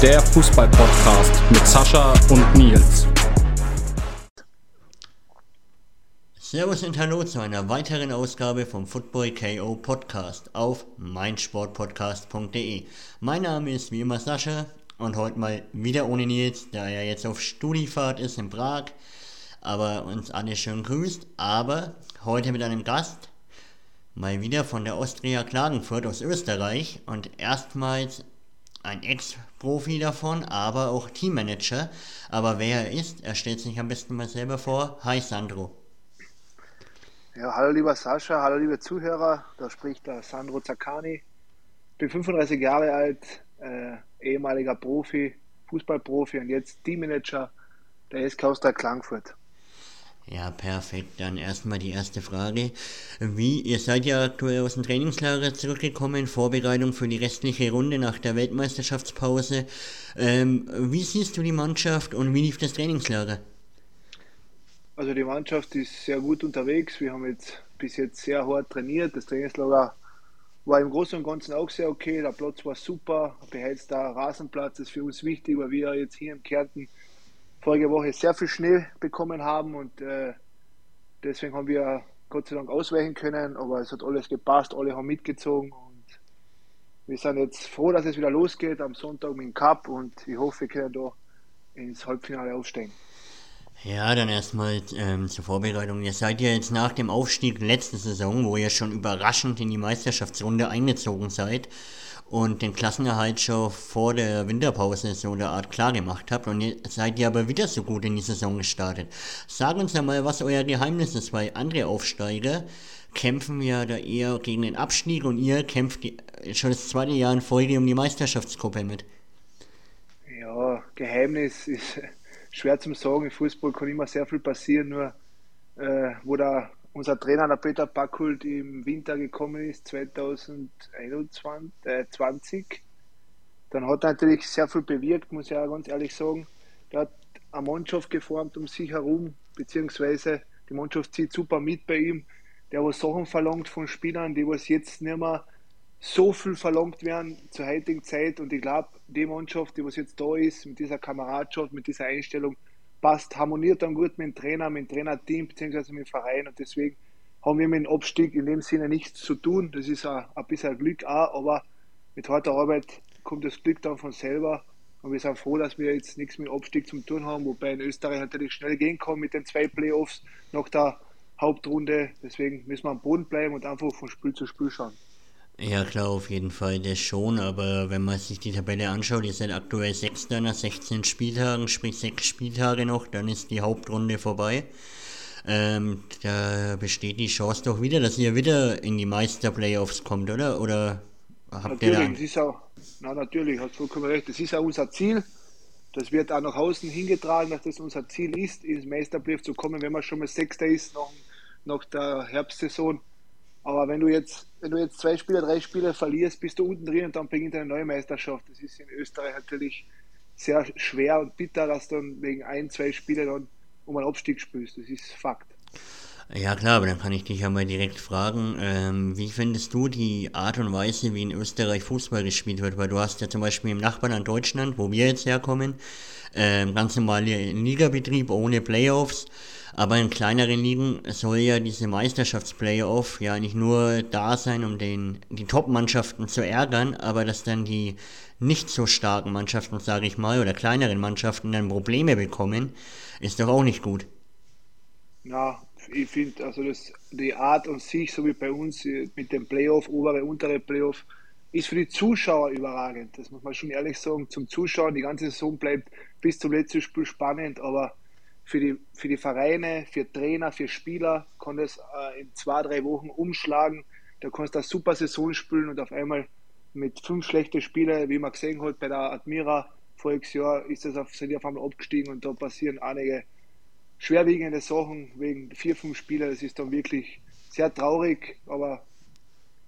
Der Fußball-Podcast mit Sascha und Nils. Servus und Hallo zu einer weiteren Ausgabe vom Football KO Podcast auf meinsportpodcast.de. Mein Name ist wie immer Sascha und heute mal wieder ohne Nils, da er jetzt auf Studifahrt ist in Prag, aber uns alle schön grüßt. Aber heute mit einem Gast, mal wieder von der Austria Klagenfurt aus Österreich und erstmals ein Ex-Profi davon, aber auch Teammanager. Aber wer er ist, er stellt sich am besten mal selber vor. Hi Sandro. Ja, hallo lieber Sascha, hallo liebe Zuhörer, da spricht der Sandro Zaccani. Bin 35 Jahre alt, äh, ehemaliger Profi, Fußballprofi und jetzt Teammanager der SK Austria Klagenfurt. Ja, perfekt. Dann erstmal die erste Frage. Wie, ihr seid ja aktuell aus dem Trainingslager zurückgekommen, Vorbereitung für die restliche Runde nach der Weltmeisterschaftspause. Ähm, wie siehst du die Mannschaft und wie lief das Trainingslager? Also die Mannschaft ist sehr gut unterwegs. Wir haben jetzt bis jetzt sehr hart trainiert. Das Trainingslager war im Großen und Ganzen auch sehr okay. Der Platz war super. Beheizter Rasenplatz ist für uns wichtig, weil wir jetzt hier im Kärnten Woche sehr viel Schnee bekommen haben und äh, deswegen haben wir Gott sei Dank ausweichen können, aber es hat alles gepasst, alle haben mitgezogen und wir sind jetzt froh, dass es wieder losgeht am Sonntag mit dem Cup und ich hoffe, wir können da ins Halbfinale aufsteigen. Ja, dann erstmal ähm, zur Vorbereitung. Ihr seid ja jetzt nach dem Aufstieg letzte Saison, wo ihr schon überraschend in die Meisterschaftsrunde eingezogen seid, und den Klassenerhalt schon vor der Winterpause so eine Art klar gemacht habt und jetzt seid ihr aber wieder so gut in die Saison gestartet. Sag uns einmal, was euer Geheimnis ist, weil andere Aufsteiger kämpfen ja da eher gegen den Abstieg und ihr kämpft schon das zweite Jahr in Folge um die Meisterschaftsgruppe mit. Ja, Geheimnis ist schwer zum sagen. Im Fußball kann immer sehr viel passieren, nur äh, wo da unser Trainer, der Peter Backhult, im Winter gekommen ist, 2021, äh, 20, dann hat er natürlich sehr viel bewirkt, muss ich auch ganz ehrlich sagen. Er hat eine Mannschaft geformt um sich herum, beziehungsweise die Mannschaft zieht super mit bei ihm. Der was Sachen verlangt von Spielern, die was jetzt nicht mehr so viel verlangt werden zur heutigen Zeit. Und ich glaube, die Mannschaft, die was jetzt da ist, mit dieser Kameradschaft, mit dieser Einstellung, passt, harmoniert dann gut mit dem Trainer, mit dem Trainerteam bzw. mit dem Verein und deswegen haben wir mit dem Abstieg in dem Sinne nichts zu tun. Das ist ein, bisschen Glück auch, aber mit harter Arbeit kommt das Glück dann von selber und wir sind froh, dass wir jetzt nichts mit Abstieg zu tun haben, wobei in Österreich natürlich schnell gehen kann mit den zwei Playoffs nach der Hauptrunde. Deswegen müssen wir am Boden bleiben und einfach von Spiel zu Spiel schauen. Ja, klar, auf jeden Fall, das schon, aber wenn man sich die Tabelle anschaut, ihr seid aktuell Sechster nach 16 Spieltagen, sprich sechs Spieltage noch, dann ist die Hauptrunde vorbei. Ähm, da besteht die Chance doch wieder, dass ihr wieder in die Meister-Playoffs kommt, oder? Oder habt natürlich, ihr da... Das ist auch, na, natürlich, hast vollkommen recht, das ist auch unser Ziel. Das wird auch nach außen hingetragen, dass das unser Ziel ist, ins Meisterplayoff zu kommen, wenn man schon mal Sechster ist nach, nach der Herbstsaison aber wenn du jetzt, wenn du jetzt zwei Spiele, drei Spiele verlierst, bist du unten drin und dann beginnt eine neue Meisterschaft. Das ist in Österreich natürlich sehr schwer und bitter, dass du dann wegen ein, zwei Spiele dann um einen Abstieg spielst. Das ist Fakt. Ja klar, aber dann kann ich dich ja mal direkt fragen, ähm, wie findest du die Art und Weise, wie in Österreich Fußball gespielt wird? Weil du hast ja zum Beispiel im Nachbarland Deutschland, wo wir jetzt herkommen, ähm, ganz normale Ligabetrieb ohne Playoffs. Aber in kleineren Ligen soll ja diese Meisterschaftsplayoff ja nicht nur da sein, um den, die Top-Mannschaften zu ärgern, aber dass dann die nicht so starken Mannschaften, sage ich mal, oder kleineren Mannschaften dann Probleme bekommen, ist doch auch nicht gut. Na, ich finde, also das, die Art und sich, so wie bei uns mit dem Playoff, obere, untere Playoff, ist für die Zuschauer überragend. Das muss man schon ehrlich sagen. Zum Zuschauen, die ganze Saison bleibt bis zum letzten Spiel spannend, aber für die, für die Vereine, für Trainer, für Spieler kann das äh, in zwei, drei Wochen umschlagen. Da kannst du eine super Saison spielen und auf einmal mit fünf schlechten Spielen, wie man gesehen hat bei der Admira voriges Jahr, ist das auf, sind die auf einmal abgestiegen und da passieren einige schwerwiegende Sachen wegen vier, fünf Spielen. Das ist dann wirklich sehr traurig, aber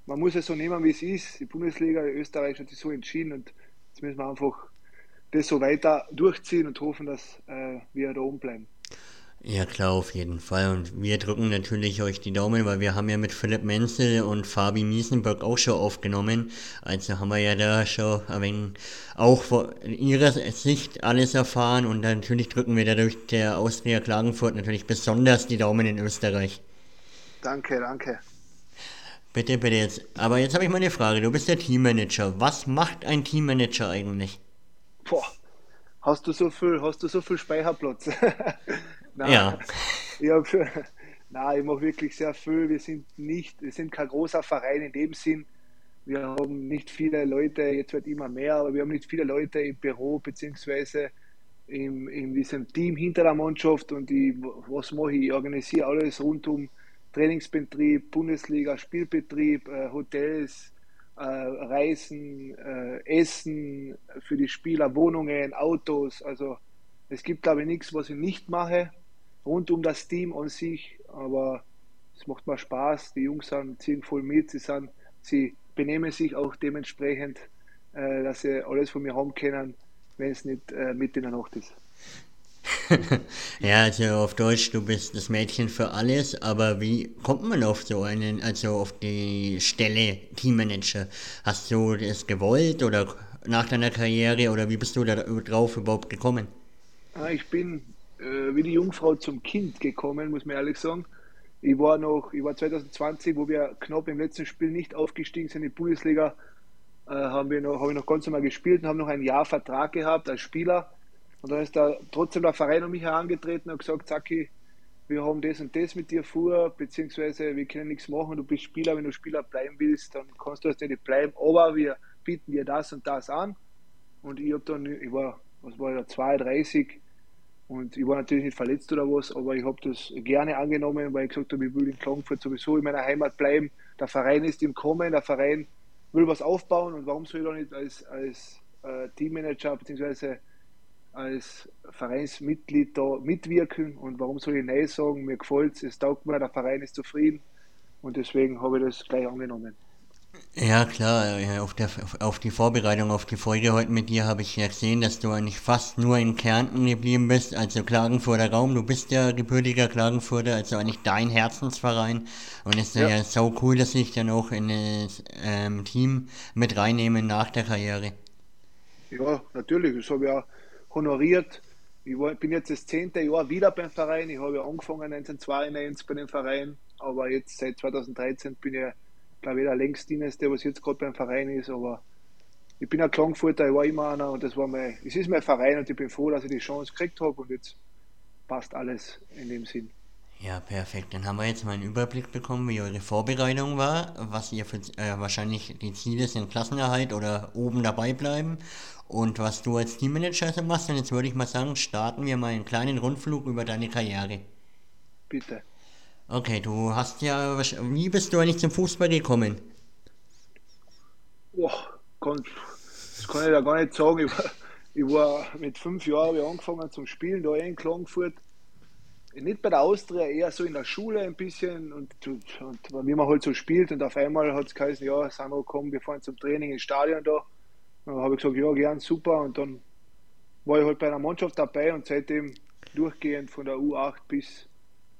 man muss es so nehmen, wie es ist. Die Bundesliga, Österreich hat sich so entschieden und jetzt müssen wir einfach das so weiter durchziehen und hoffen, dass äh, wir da oben bleiben. Ja klar, auf jeden Fall. Und wir drücken natürlich euch die Daumen, weil wir haben ja mit Philipp Menzel und Fabi Miesenberg auch schon aufgenommen. Also haben wir ja da schon ein wenig auch von ihrer Sicht alles erfahren und natürlich drücken wir dadurch der Austria Klagenfurt natürlich besonders die Daumen in Österreich. Danke, danke. Bitte, bitte jetzt. Aber jetzt habe ich mal eine Frage. Du bist der Teammanager. Was macht ein Teammanager eigentlich? Boah, hast du so viel, hast du so viel Speicherplatz? Nein, ja. Ich hab, nein, ich mache wirklich sehr viel. Wir sind nicht, wir sind kein großer Verein in dem Sinn. Wir haben nicht viele Leute, jetzt wird immer mehr, aber wir haben nicht viele Leute im Büro beziehungsweise in, in diesem Team hinter der Mannschaft und ich, was mache ich? Ich organisiere alles rund um Trainingsbetrieb, Bundesliga, Spielbetrieb, äh, Hotels, äh, Reisen, äh, Essen für die Spieler, Wohnungen, Autos. Also es gibt, glaube ich, nichts, was ich nicht mache rund um das Team an sich, aber es macht mir Spaß. Die Jungs sind, ziehen voll mit, sie, sind, sie benehmen sich auch dementsprechend, äh, dass sie alles von mir haben können, wenn es nicht äh, mit in der Nacht ist. ja, also auf Deutsch, du bist das Mädchen für alles, aber wie kommt man auf so einen, also auf die Stelle Teammanager? Hast du das gewollt oder nach deiner Karriere oder wie bist du da drauf überhaupt gekommen? Ah, ich bin äh, wie die Jungfrau zum Kind gekommen, muss man ehrlich sagen. Ich war noch, ich war 2020, wo wir knapp im letzten Spiel nicht aufgestiegen sind in die Bundesliga, äh, haben wir noch, habe ich noch ganz normal gespielt und haben noch ein Jahr Vertrag gehabt als Spieler. Und dann ist da trotzdem der Verein an mich herangetreten und gesagt, Zacki, wir haben das und das mit dir vor, beziehungsweise wir können nichts machen, du bist Spieler, wenn du Spieler bleiben willst, dann kannst du das nicht bleiben, aber wir bieten dir das und das an. Und ich habe dann, ich war, was war ich da, 32, und ich war natürlich nicht verletzt oder was, aber ich habe das gerne angenommen, weil ich gesagt habe, ich will in Klagenfurt sowieso in meiner Heimat bleiben. Der Verein ist im Kommen, der Verein will was aufbauen und warum soll ich da nicht als, als äh, Teammanager bzw. als Vereinsmitglied da mitwirken und warum soll ich Nein sagen? Mir gefällt es, es taugt mir, der Verein ist zufrieden und deswegen habe ich das gleich angenommen. Ja, klar, auf, der, auf die Vorbereitung auf die Folge heute mit dir habe ich ja gesehen, dass du eigentlich fast nur in Kärnten geblieben bist, also Klagenfurter Raum. Du bist ja gebürtiger Klagenfurter, also eigentlich dein Herzensverein. Und es ist ja, ja so cool, dass ich dann auch in das ähm, Team mit reinnehmen nach der Karriere. Ja, natürlich, das habe ich auch honoriert. Ich war, bin jetzt das zehnte Jahr wieder beim Verein. Ich habe ja angefangen 1992 bei dem Verein, aber jetzt seit 2013 bin ich glaube ich, der längstdienste, was jetzt gerade beim Verein ist, aber ich bin ein Klangfurter, ich war immer einer und das war mein, es ist mein Verein und ich bin froh, dass ich die Chance gekriegt habe und jetzt passt alles in dem Sinn. Ja, perfekt. Dann haben wir jetzt mal einen Überblick bekommen, wie eure Vorbereitung war, was ihr für äh, wahrscheinlich die Ziele sind, Klassenerhalt oder oben dabei bleiben und was du als Teammanager so machst. Und jetzt würde ich mal sagen, starten wir mal einen kleinen Rundflug über deine Karriere. Bitte. Okay, du hast ja. Wie bist du eigentlich zum Fußball gekommen? Boah, das kann ich ja gar nicht sagen. Ich war, ich war mit fünf Jahren angefangen zum Spielen, da in Klagenfurt. Nicht bei der Austria, eher so in der Schule ein bisschen und, und, und wie man halt so spielt. Und auf einmal hat es geheißen: Ja, Sandro, komm, wir fahren zum Training ins Stadion da. Dann habe ich gesagt: Ja, gern, super. Und dann war ich halt bei einer Mannschaft dabei und seitdem durchgehend von der U8 bis,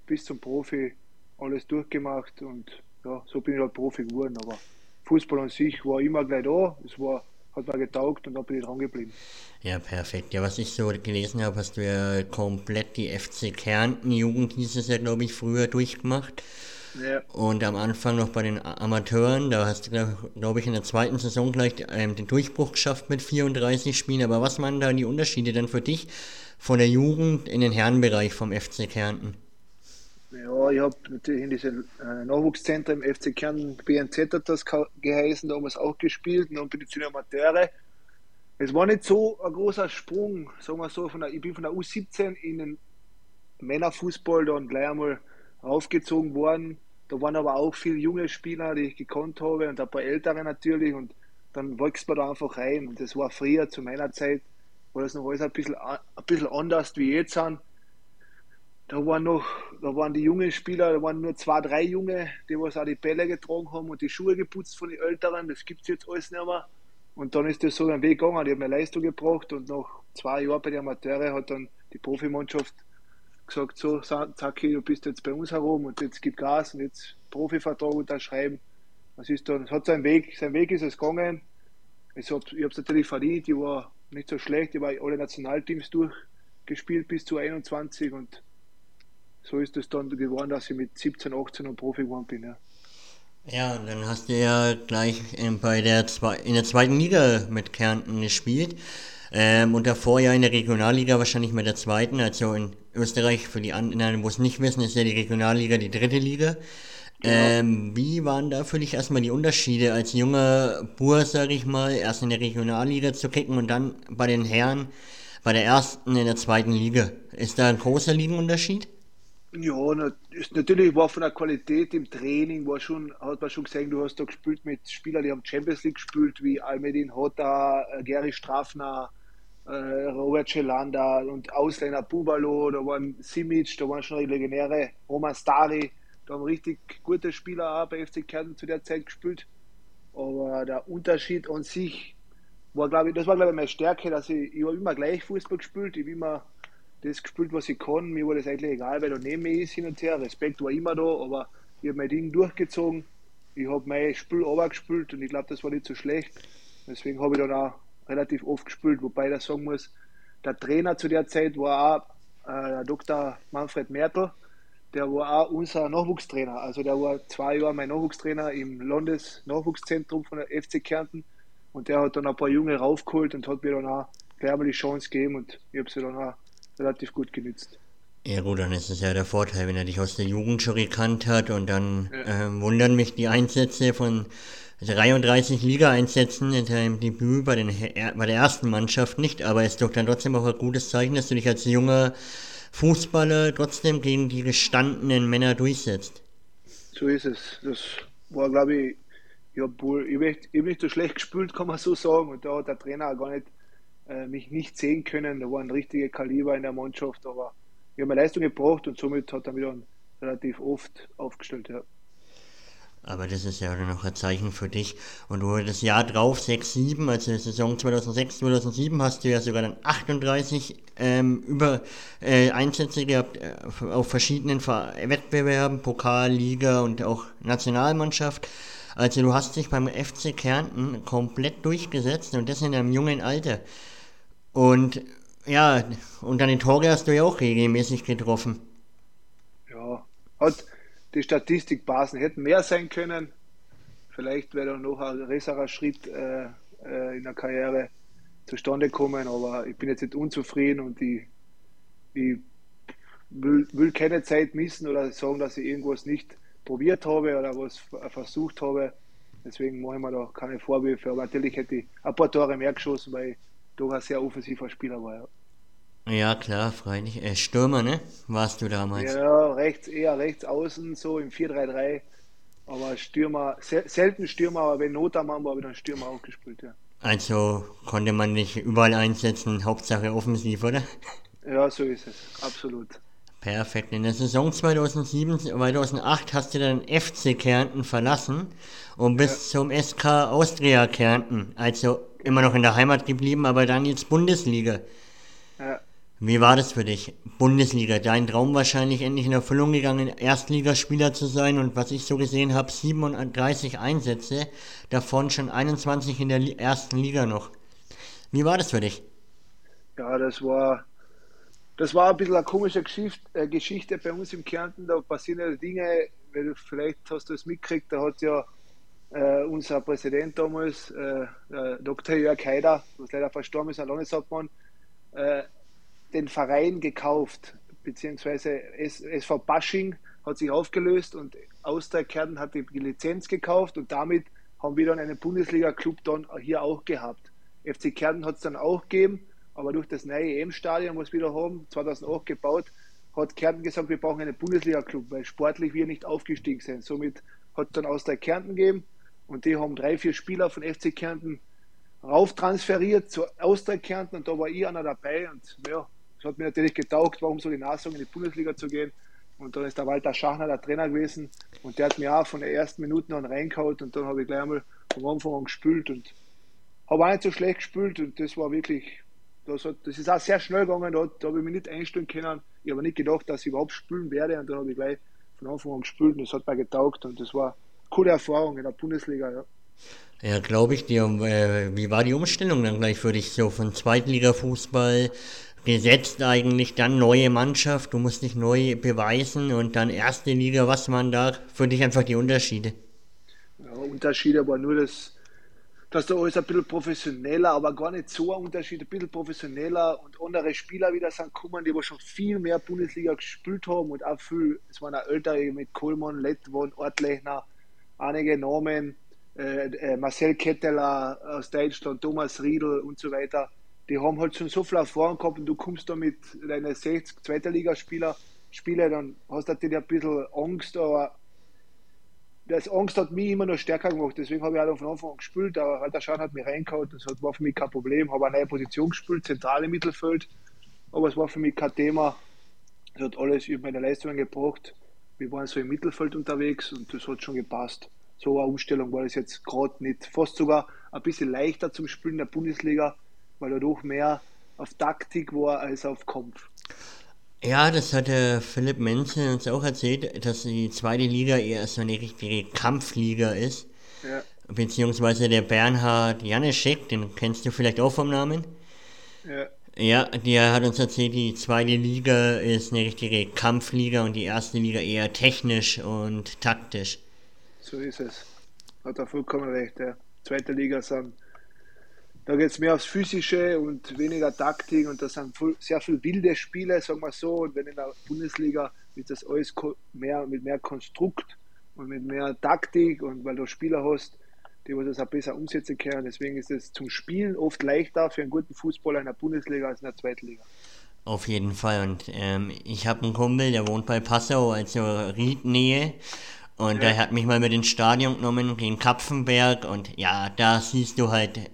bis zum Profi alles durchgemacht und ja, so bin ich halt Profi geworden. Aber Fußball an sich war immer gleich da, es war, hat mir getaugt und dann bin ich dran geblieben. Ja, perfekt. Ja, was ich so gelesen habe, hast du ja komplett die FC Kärnten Jugend hieß es ja, glaube ich, früher durchgemacht. Ja. Und am Anfang noch bei den Amateuren, da hast du, glaube ich, in der zweiten Saison gleich ähm, den Durchbruch geschafft mit 34 Spielen. Aber was waren da die Unterschiede dann für dich von der Jugend in den Herrenbereich vom FC Kärnten? Ja, ich habe natürlich in diesem äh, Nachwuchszentrum im FC Kern BNZ hat das geheißen, damals auch gespielt und dann bin ich zu den Amateure. Es war nicht so ein großer Sprung, sagen wir so, von der, ich bin von der U17 in den Männerfußball dann gleich einmal aufgezogen worden. Da waren aber auch viele junge Spieler, die ich gekannt habe und ein paar ältere natürlich und dann wächst man da einfach rein. Und das war früher zu meiner Zeit, war das noch alles ein bisschen, ein bisschen anders wie jetzt sind da waren noch, da waren die jungen Spieler, da waren nur zwei, drei Junge, die was auch die Bälle getragen haben und die Schuhe geputzt von den Älteren. Das gibt es jetzt alles nicht mehr. Und dann ist das so ein Weg gegangen, die haben eine Leistung gebracht und nach zwei Jahren bei den Amateure hat dann die Profimannschaft gesagt, so Zaki, du bist jetzt bei uns herum und jetzt gib Gas und jetzt Profivertrag unterschreiben. Das ist dann, es hat seinen Weg, sein Weg ist es gegangen. Ich habe es natürlich verdient, ich war nicht so schlecht, ich war alle Nationalteams durchgespielt bis zu 21 und so ist es dann geworden, dass ich mit 17, 18 und Profi geworden bin. Ja. Ja, dann hast du ja gleich bei der in der zweiten Liga mit Kärnten gespielt. Ähm, und davor ja in der Regionalliga wahrscheinlich mit der zweiten, also in Österreich, für die anderen, wo es nicht wissen, ist ja die Regionalliga die dritte Liga. Genau. Ähm, wie waren da für dich erstmal die Unterschiede als junger Bur, sag ich mal, erst in der Regionalliga zu kicken und dann bei den Herren bei der ersten in der zweiten Liga? Ist da ein großer Ligenunterschied? Ja, ist natürlich war von der Qualität im Training, war schon, hat man schon gesehen, du hast da gespielt mit Spielern, die haben Champions League gespielt, wie Almedin Hota, äh, Gary Strafner, äh, Robert Celanda und Ausländer Bubalo, da waren Simic, da waren schon Legionäre, Roman Stari, da haben richtig gute Spieler auch bei FC Kärnten zu der Zeit gespielt. Aber der Unterschied an sich war, glaube ich, das war, glaube ich, meine Stärke, dass ich, ich habe immer gleich Fußball gespielt, ich habe immer das gespielt, was ich kann. Mir war das eigentlich egal, weil da neben mir ist hin und her. Respekt war immer da, aber ich habe mein Ding durchgezogen. Ich habe mein Spiel gespielt und ich glaube, das war nicht so schlecht. Deswegen habe ich dann auch relativ oft gespielt, wobei ich sagen muss, der Trainer zu der Zeit war auch äh, der Dr. Manfred Mertel, der war auch unser Nachwuchstrainer. Also der war zwei Jahre mein Nachwuchstrainer im Landesnachwuchszentrum von der FC Kärnten und der hat dann ein paar Junge raufgeholt und hat mir dann auch gleich mal die Chance gegeben und ich habe sie dann auch relativ gut genützt. Ja gut, dann ist es ja der Vorteil, wenn er dich aus der Jugend schon gekannt hat und dann ja. äh, wundern mich die Einsätze von 33 Liga-Einsätzen in deinem Debüt bei, den, bei der ersten Mannschaft nicht, aber es ist doch dann trotzdem auch ein gutes Zeichen, dass du dich als junger Fußballer trotzdem gegen die gestandenen Männer durchsetzt. So ist es. Das war, glaube ich, ich habe hab nicht so schlecht gespielt, kann man so sagen. Und da hat der Trainer auch gar nicht äh, mich nicht sehen können. Da waren richtige Kaliber in der Mannschaft, aber wir haben eine Leistung gebracht und somit hat er wieder relativ oft aufgestellt. Ja. Aber das ist ja noch ein Zeichen für dich. Und du das Jahr drauf, 6, 7, also Saison 2006, 2007, hast du ja sogar dann 38 ähm, über äh, Einsätze gehabt äh, auf verschiedenen Wettbewerben, Pokal, Liga und auch Nationalmannschaft. Also du hast dich beim FC Kärnten komplett durchgesetzt und das in einem jungen Alter. Und ja, und deine Tore hast du ja auch regelmäßig getroffen. Ja, hat die Statistik passen. Hätten mehr sein können. Vielleicht wäre noch ein größerer Schritt äh, äh, in der Karriere zustande kommen, aber ich bin jetzt nicht unzufrieden und ich, ich will, will, keine Zeit missen oder sagen, dass ich irgendwas nicht probiert habe oder was versucht habe. Deswegen mache ich mir da keine Vorwürfe. Aber natürlich hätte ich ein paar Tore mehr geschossen, weil ich doch ein sehr offensiver Spieler war. Ja, ja klar, freilich. Äh, Stürmer, ne? Warst du damals? Ja, rechts, eher rechts außen, so im 4-3-3. Aber Stürmer, sel selten Stürmer, aber wenn Not am Mann war, habe ich dann Stürmer auch gespielt, ja. Also konnte man dich überall einsetzen, Hauptsache offensiv, oder? Ja, so ist es, absolut. Perfekt. In der Saison 2007, 2008 hast du dann FC Kärnten verlassen und bis ja. zum SK Austria Kärnten, also immer noch in der Heimat geblieben, aber dann jetzt Bundesliga. Ja. Wie war das für dich? Bundesliga, dein Traum wahrscheinlich endlich in Erfüllung gegangen, Erstligaspieler zu sein und was ich so gesehen habe, 37 Einsätze, davon schon 21 in der ersten Liga noch. Wie war das für dich? Ja, das war das war ein bisschen eine komische Geschichte, äh, Geschichte bei uns im Kärnten. Da passieren ja Dinge, vielleicht hast du es mitgekriegt, da hat ja äh, unser Präsident damals, äh, Dr. Jörg Haider, was leider verstorben ist, ein Landeshauptmann, äh, den Verein gekauft, beziehungsweise SV Basching hat sich aufgelöst und Austria Kärnten hat die Lizenz gekauft und damit haben wir dann einen Bundesliga-Club dann hier auch gehabt. FC Kärnten hat es dann auch gegeben aber durch das neue EM-Stadion, was wir da haben, 2008 gebaut, hat Kärnten gesagt, wir brauchen einen Bundesliga-Club, weil sportlich wir nicht aufgestiegen sind. Somit hat es dann aus der Kärnten gegeben und die haben drei, vier Spieler von FC Kärnten rauf transferiert zu Austria Kärnten und da war ich einer dabei und ja, es hat mir natürlich getaugt, warum so die Nasung in die Bundesliga zu gehen. Und dann ist der Walter Schachner der Trainer gewesen und der hat mir auch von den ersten Minuten an reingehauen und dann habe ich gleich einmal vom Anfang an gespielt und habe auch nicht so schlecht gespielt und das war wirklich das, hat, das ist auch sehr schnell gegangen, da, da habe ich mich nicht einstellen können. Ich habe nicht gedacht, dass ich überhaupt spielen werde und dann habe ich gleich von Anfang an gespielt und das hat mir getaugt und das war eine coole Erfahrung in der Bundesliga. Ja. Ja, glaube ich dir. Äh, wie war die Umstellung dann gleich für dich so von Zweitliga-Fußball gesetzt eigentlich, dann neue Mannschaft, du musst dich neu beweisen und dann erste Liga, was waren da für dich einfach die Unterschiede? Ja, Unterschiede aber nur, dass, dass da alles ein bisschen professioneller, aber gar nicht so ein Unterschied, ein bisschen professioneller und andere Spieler wieder sind gekommen, die aber schon viel mehr Bundesliga gespielt haben und auch viel, es waren auch ältere mit Kohlmann, Lettwon, Ortlechner, einige Namen, äh, äh, Marcel Ketteler aus Deutschland, Thomas Riedel und so weiter, die haben halt schon so viel Erfahrung gehabt und du kommst da mit deinen 60 zweiter Ligaspieler Spiele, dann hast du natürlich ein bisschen Angst, aber das Angst hat mich immer noch stärker gemacht. Deswegen habe ich auch von Anfang an gespielt. Aber der Schaden hat mich reingehauen. Das war für mich kein Problem. Habe eine neue Position gespielt, zentrale Mittelfeld. Aber es war für mich kein Thema. Es hat alles über meine Leistungen gebracht. Wir waren so im Mittelfeld unterwegs und das hat schon gepasst so eine Umstellung war das jetzt gerade nicht. Fast sogar ein bisschen leichter zum Spielen in der Bundesliga, weil er doch mehr auf Taktik war als auf Kampf. Ja, das hat der Philipp Menzel uns auch erzählt, dass die zweite Liga eher so eine richtige Kampfliga ist. Ja. Beziehungsweise der Bernhard Janeschek, den kennst du vielleicht auch vom Namen. Ja. Ja, der hat uns erzählt, die zweite Liga ist eine richtige Kampfliga und die erste Liga eher technisch und taktisch. So ist es. Hat er vollkommen recht. Ja. Zweite Liga sind, da geht es mehr aufs Physische und weniger Taktik und das sind sehr viele wilde Spiele, sagen wir so. Und wenn in der Bundesliga ist das alles mehr, mit mehr Konstrukt und mit mehr Taktik und weil du Spieler hast, die das auch besser umsetzen können. Deswegen ist es zum Spielen oft leichter für einen guten Fußballer in der Bundesliga als in der Zweiten Liga. Auf jeden Fall. Und ähm, ich habe einen Kumpel, der wohnt bei Passau, also Riednähe. Und ja. er hat mich mal mit ins Stadion genommen, den Kapfenberg. Und ja, da siehst du halt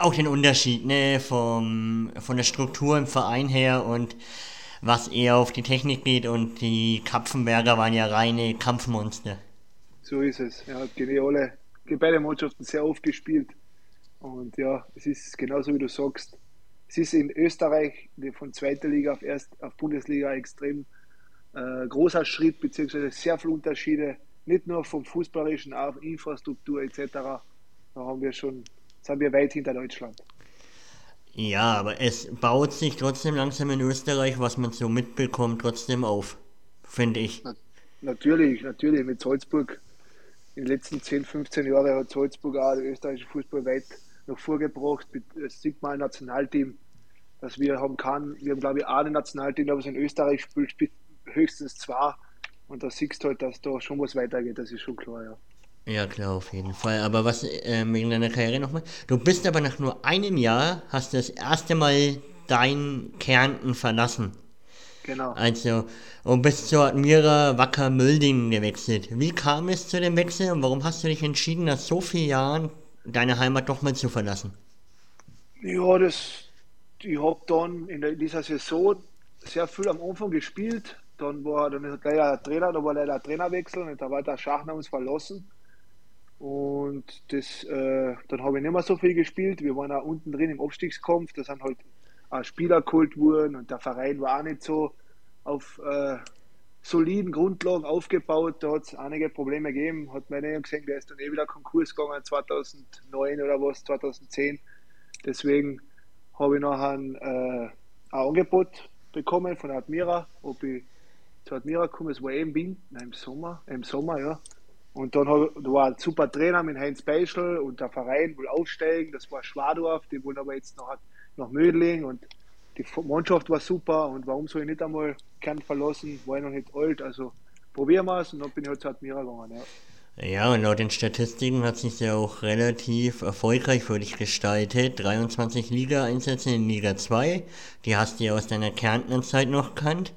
auch den Unterschied, ne, vom, von der Struktur im Verein her und was eher auf die Technik geht. Und die Kapfenberger waren ja reine Kampfmonster. So ist es. Er hat alle, gegen beide Mannschaften sehr oft gespielt. Und ja, es ist genauso wie du sagst. Es ist in Österreich von zweiter Liga auf, Erst, auf Bundesliga extrem äh, großer Schritt, beziehungsweise sehr viele Unterschiede, nicht nur vom Fußballerischen, auch Infrastruktur etc. Da haben wir schon, sind wir weit hinter Deutschland. Ja, aber es baut sich trotzdem langsam in Österreich, was man so mitbekommt, trotzdem auf, finde ich. Na, natürlich, natürlich, mit Salzburg. In den letzten 10, 15 Jahren hat Salzburg auch den österreichischen Fußball weit noch vorgebracht. Das sieht man im Nationalteam, dass wir haben kann, wir haben glaube ich auch ein Nationalteam, aber es in Österreich spielt, höchstens zwei. Und da siehst du halt, dass da schon was weitergeht, das ist schon klar, ja. Ja, klar, auf jeden Fall. Aber was äh, wegen deiner Karriere nochmal? Du bist aber nach nur einem Jahr, hast du das erste Mal dein Kärnten verlassen. Genau. Also, und bist zur Admira Wacker Mülding gewechselt. Wie kam es zu dem Wechsel und warum hast du dich entschieden, nach so vielen Jahren deine Heimat doch mal zu verlassen? Ja, das, ich habe dann in dieser Saison sehr viel am Anfang gespielt, dann war dann ist leider der Trainer, da war leider der Trainerwechsel und da war der Schachner uns verlassen. Und das, äh, dann habe ich nicht mehr so viel gespielt. Wir waren auch unten drin im Abstiegskampf, da sind halt auch Spieler geholt worden und der Verein war auch nicht so auf äh, soliden Grundlagen aufgebaut. Da hat es einige Probleme gegeben. Hat meine gesehen, der ist dann eh wieder Konkurs gegangen 2009 oder was, 2010. Deswegen habe ich nachher ein, äh, ein Angebot bekommen von Admira, ob ich zu Admira gekommen, es war Wind, nein, im Sommer, im Sommer, ja. Und dann war ein super Trainer mit Heinz Beischel und der Verein will aufsteigen, das war Schwadorf, die wollen aber jetzt noch nach Mödling. Und die Mannschaft war super. Und warum soll ich nicht einmal Kern verlassen, war ich noch nicht alt, also probieren wir es und dann bin ich halt zu Admira gegangen, ja. Ja, und laut den Statistiken hat sich ja auch relativ erfolgreich für dich gestaltet. 23 Liga-Einsätze in Liga 2, die hast du ja aus deiner Kärntner Zeit noch kannt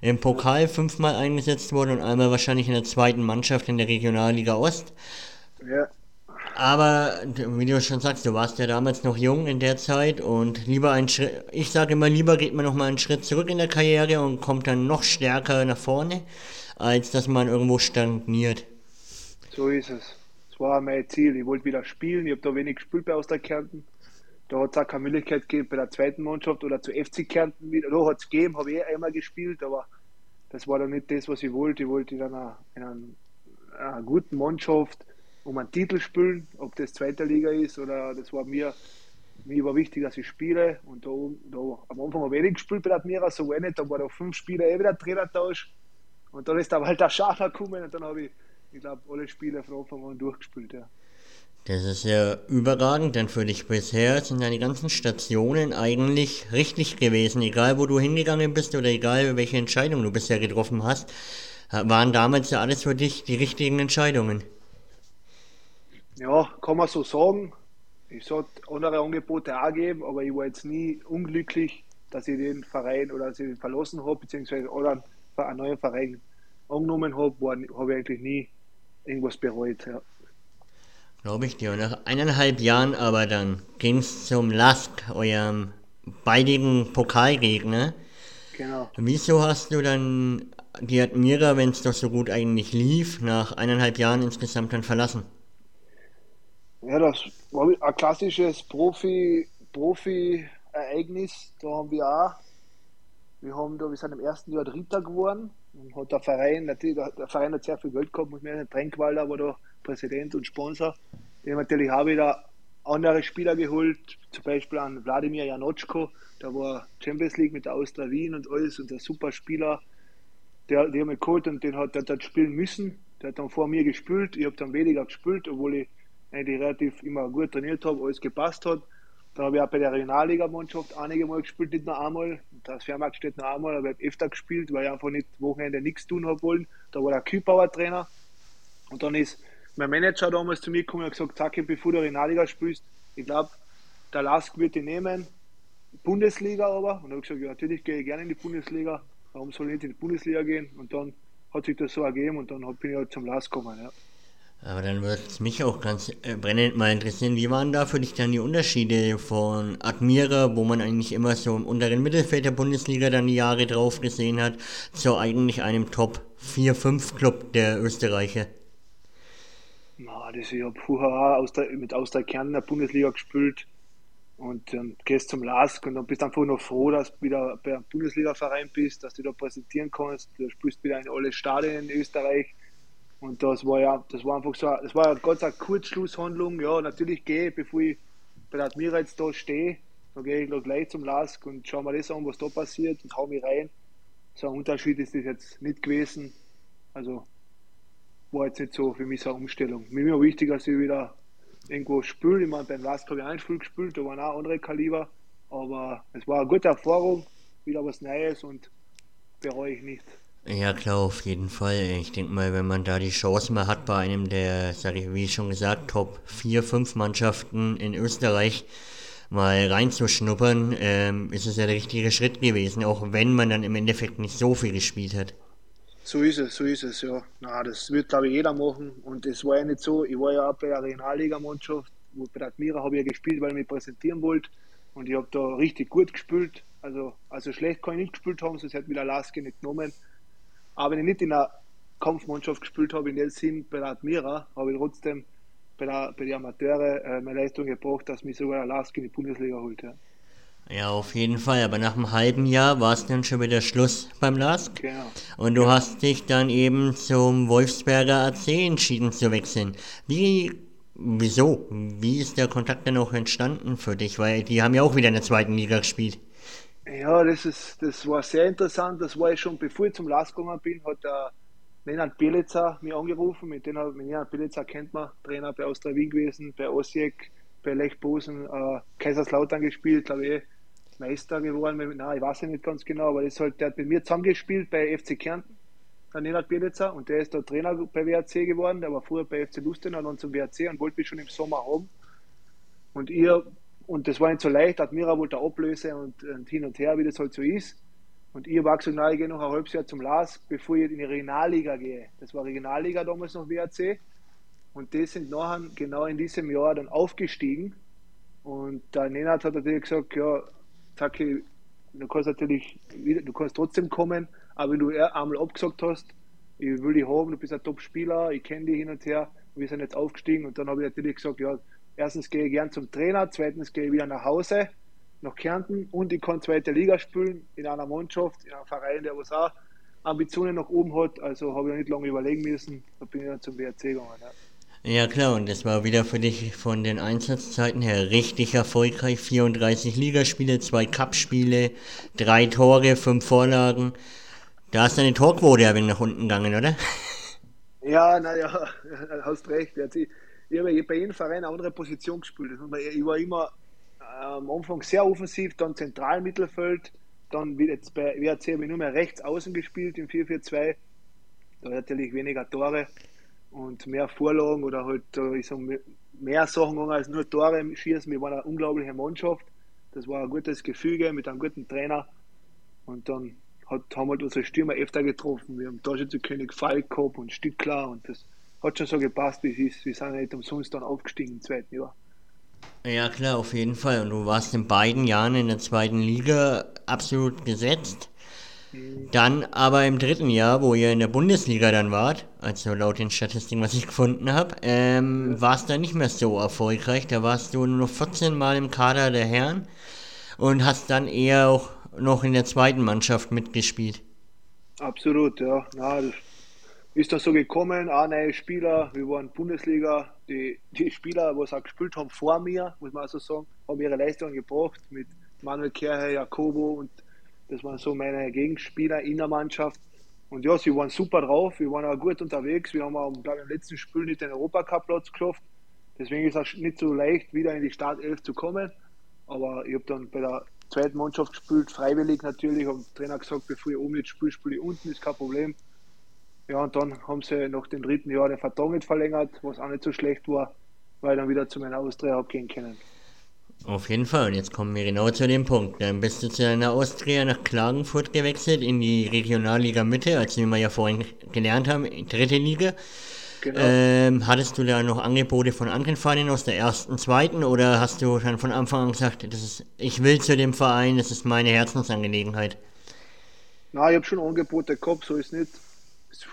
im Pokal fünfmal eingesetzt wurde und einmal wahrscheinlich in der zweiten Mannschaft in der Regionalliga Ost. Ja. Aber wie du schon sagst, du warst ja damals noch jung in der Zeit und lieber ein Schritt, ich sage immer, lieber geht man noch mal einen Schritt zurück in der Karriere und kommt dann noch stärker nach vorne, als dass man irgendwo stagniert. So ist es. Das war mein Ziel. Ich wollte wieder spielen. Ich habe da wenig gespielt bei aus der Kärnten. Da hat es auch keine Möglichkeit gegeben bei der zweiten Mannschaft oder zu FC Kärnten wieder. Da hat es gegeben, habe ich eh einmal gespielt, aber das war dann nicht das, was ich wollte. Ich wollte einer, in einer, guten Mannschaft um einen Titel spielen, ob das zweite Liga ist oder das war mir, mir war wichtig, dass ich spiele. Und da, da am Anfang habe ich wenig gespielt bei der Admira, so war nicht, da war da fünf Spiele eh wieder Trainertausch. Und dann ist aber halt der Schacher gekommen und dann habe ich, ich glaube, alle Spiele von Anfang an durchgespielt. Ja. Das ist ja überragend, denn für dich bisher sind deine ganzen Stationen eigentlich richtig gewesen. Egal, wo du hingegangen bist oder egal, welche Entscheidung du bisher getroffen hast, waren damals ja alles für dich die richtigen Entscheidungen. Ja, kann man so sagen. Es hat andere Angebote auch gegeben, aber ich war jetzt nie unglücklich, dass ich den Verein oder dass ich verlassen habe, beziehungsweise oder einen neuen Verein angenommen habe, habe ich eigentlich nie irgendwas bereut. Ja. Glaube ich dir. Nach eineinhalb Jahren aber dann ging es zum Lask, eurem beidigen Pokalgegner. Genau. Wieso hast du dann die Admira, wenn es doch so gut eigentlich lief, nach eineinhalb Jahren insgesamt dann verlassen? Ja, das war ein klassisches Profi, Profi-Ereignis. Da haben wir auch, wir haben da, wir sind im ersten Jahr Dritter geworden. Und hat der Verein, natürlich, der Verein hat sehr viel Geld gehabt, muss man sagen. Tränkwalder war da Präsident und Sponsor. Haben natürlich auch wieder andere Spieler geholt, zum Beispiel an Wladimir Janotschko, der war Champions League mit der Austria Wien und alles und der super Spieler. Der, haben mich geholt und den hat der dann spielen müssen. Der hat dann vor mir gespielt. Ich habe dann weniger gespielt, obwohl ich eigentlich relativ immer gut trainiert habe, alles gepasst hat. Dann habe ich auch bei der Regionalliga-Mannschaft einige Mal gespielt, nicht nur einmal. Das Fairmarkt steht noch einmal, aber ich habe öfter gespielt, weil ich einfach nicht Wochenende nichts tun habe wollen. Da war der Kühlbauer Trainer. Und dann ist mein Manager damals zu mir gekommen und gesagt, Zacke, bevor du Regionalliga spielst, ich glaube, der Lask wird dich nehmen, Bundesliga aber. Und dann habe ich gesagt, ja, natürlich gehe ich gerne in die Bundesliga. Warum soll ich nicht in die Bundesliga gehen? Und dann hat sich das so ergeben und dann bin ich halt zum Lask gekommen. Ja. Aber dann würde es mich auch ganz äh, brennend mal interessieren, wie waren da für dich dann die Unterschiede von Admira, wo man eigentlich immer so im unteren Mittelfeld der Bundesliga dann die Jahre drauf gesehen hat, zu eigentlich einem Top 4-5 Club der Österreicher? Das, ich habe vorher aus der, mit aus der Kern der Bundesliga gespielt und dann gehst zum LASK und dann bist einfach nur froh, dass du wieder bei einem Bundesliga-Verein bist, dass du da präsentieren kannst. Du spielst wieder in alle Stadien in Österreich. Und das war ja, das war einfach so, das war ja ganz eine Kurzschlusshandlung. Ja, natürlich gehe ich, bevor ich bei der Admira jetzt da stehe, dann gehe ich gleich zum LASK und schaue mir das an, was da passiert und hau mich rein. So ein Unterschied ist das jetzt nicht gewesen. Also war jetzt nicht so für mich so eine Umstellung. Mir war wichtig, dass ich wieder irgendwo spiele. Ich meine, beim Last habe ich ein Spiel gespielt, da waren auch andere Kaliber. Aber es war eine gute Erfahrung, wieder was Neues und bereue ich nicht. Ja, klar, auf jeden Fall. Ich denke mal, wenn man da die Chance mal hat, bei einem der, sag ich, wie schon gesagt, Top 4, 5 Mannschaften in Österreich mal reinzuschnuppern, ähm, ist es ja der richtige Schritt gewesen, auch wenn man dann im Endeffekt nicht so viel gespielt hat. So ist es, so ist es, ja. Na, das wird, glaube ich, jeder machen. Und es war ja nicht so, ich war ja auch bei der Regionalliga-Mannschaft, bei der Admira habe ich ja gespielt, weil ich mich präsentieren wollte. Und ich habe da richtig gut gespielt. Also, also schlecht kann ich nicht gespielt haben, sonst hätte mich der Laske nicht genommen. Aber wenn ich nicht in der Kampfmannschaft gespielt habe, in dem Sinn bei der Admira, habe ich trotzdem bei der, bei den Amateure äh, meine Leistung gebracht, dass mich sogar der Laske in die Bundesliga holt. Ja. Ja, auf jeden Fall. Aber nach einem halben Jahr war es dann schon wieder Schluss beim LASK. Genau. Und du hast dich dann eben zum Wolfsberger AC entschieden zu wechseln. Wie, wieso? Wie ist der Kontakt denn auch entstanden für dich? Weil die haben ja auch wieder in der zweiten Liga gespielt. Ja, das, ist, das war sehr interessant. Das war ich schon, bevor ich zum LASK gegangen bin, hat der Nenad Bielica mich angerufen. Mit dem mit Nenad Bielica kennt man, Trainer bei Austria Wien gewesen, bei Osijek, bei Lech Bosen, äh, Kaiserslautern gespielt, glaube ich Meister geworden. Nein, ich weiß ja nicht ganz genau, aber das halt, der hat mit mir zusammengespielt bei FC Kärnten, der Nenad Bielitzer, und der ist der Trainer bei WRC geworden. Der war früher bei FC Lustenau, dann zum WRC und wollte mich schon im Sommer haben. Und ihr, und das war nicht so leicht, Admira wollte Ablöse und, und hin und her, wie das halt so ist. Und ich war gesagt, nein, ich gehe noch ein halbes Jahr zum LAS, bevor ich in die Regionalliga gehe. Das war Regionalliga damals noch WRC. Und die sind nachher genau in diesem Jahr dann aufgestiegen. Und der Nenad hat natürlich gesagt, ja, Taki, du kannst natürlich, du kannst trotzdem kommen, aber wenn du einmal abgesagt hast, ich will dich haben, du bist ein Top-Spieler, ich kenne dich hin und her, wir sind jetzt aufgestiegen und dann habe ich natürlich gesagt, ja, erstens gehe ich gern zum Trainer, zweitens gehe ich wieder nach Hause, nach Kärnten und ich kann zweite Liga spielen in einer Mannschaft, in einem Verein, der was auch Ambitionen nach oben hat. Also habe ich nicht lange überlegen müssen, da bin ich dann zum WRC gegangen. Ja. Ja klar, und das war wieder für dich von den Einsatzzeiten her richtig erfolgreich. 34 Ligaspiele, zwei Cupspiele, drei Tore, fünf Vorlagen. Da ist deine Torquote wenig nach unten gegangen, oder? Ja, naja, hast recht. Ich, ich habe bei jedem Verein eine andere Position gespielt. Ich war immer am Anfang sehr offensiv, dann zentral Mittelfeld, dann wie jetzt bei WRC habe ich nur mehr rechts außen gespielt im 4-4-2. Da natürlich weniger Tore und mehr Vorlagen oder halt, ich sag, mehr Sachen als nur Tore schießen. Wir waren eine unglaubliche Mannschaft. Das war ein gutes Gefüge mit einem guten Trainer. Und dann hat, haben halt unsere Stürmer öfter getroffen. Wir haben Torschützenkönig Falk gehabt und Stückler und das hat schon so gepasst. Wir sind nicht umsonst dann aufgestiegen im zweiten Jahr. Ja klar, auf jeden Fall. Und du warst in beiden Jahren in der zweiten Liga absolut gesetzt. Dann aber im dritten Jahr, wo ihr in der Bundesliga dann wart, also laut den Statistiken, was ich gefunden habe, ähm, war es dann nicht mehr so erfolgreich. Da warst du nur noch 14 Mal im Kader der Herren und hast dann eher auch noch in der zweiten Mannschaft mitgespielt. Absolut, ja. Na, das ist dann so gekommen, auch neue Spieler, wir waren Bundesliga, die, die Spieler, die auch gespielt haben vor mir, muss man also sagen, haben ihre Leistung gebracht mit Manuel Kerhe, Jakobo und das waren so meine Gegenspieler in der Mannschaft. Und ja, sie waren super drauf, wir waren auch gut unterwegs. Wir haben auch, glaube ich, im letzten Spiel nicht den Europacup-Platz geschafft. Deswegen ist es nicht so leicht, wieder in die Startelf zu kommen. Aber ich habe dann bei der zweiten Mannschaft gespielt, freiwillig natürlich. Habe dem Trainer gesagt, bevor ich oben nicht spiele, spiele ich unten, ist kein Problem. Ja, und dann haben sie nach dem dritten Jahr den Vertrag nicht verlängert, was auch nicht so schlecht war, weil ich dann wieder zu meiner Austria abgehen können. Auf jeden Fall. Und jetzt kommen wir genau zu dem Punkt. Dann bist du zu deiner Austria nach Klagenfurt gewechselt in die Regionalliga Mitte, als wir ja vorhin gelernt haben, dritte Liga. Genau. Ähm, hattest du da noch Angebote von anderen Vereinen aus der ersten, zweiten oder hast du schon von Anfang an gesagt, das ist, ich will zu dem Verein, das ist meine Herzensangelegenheit? Na, ich habe schon Angebote gehabt, so ist nicht.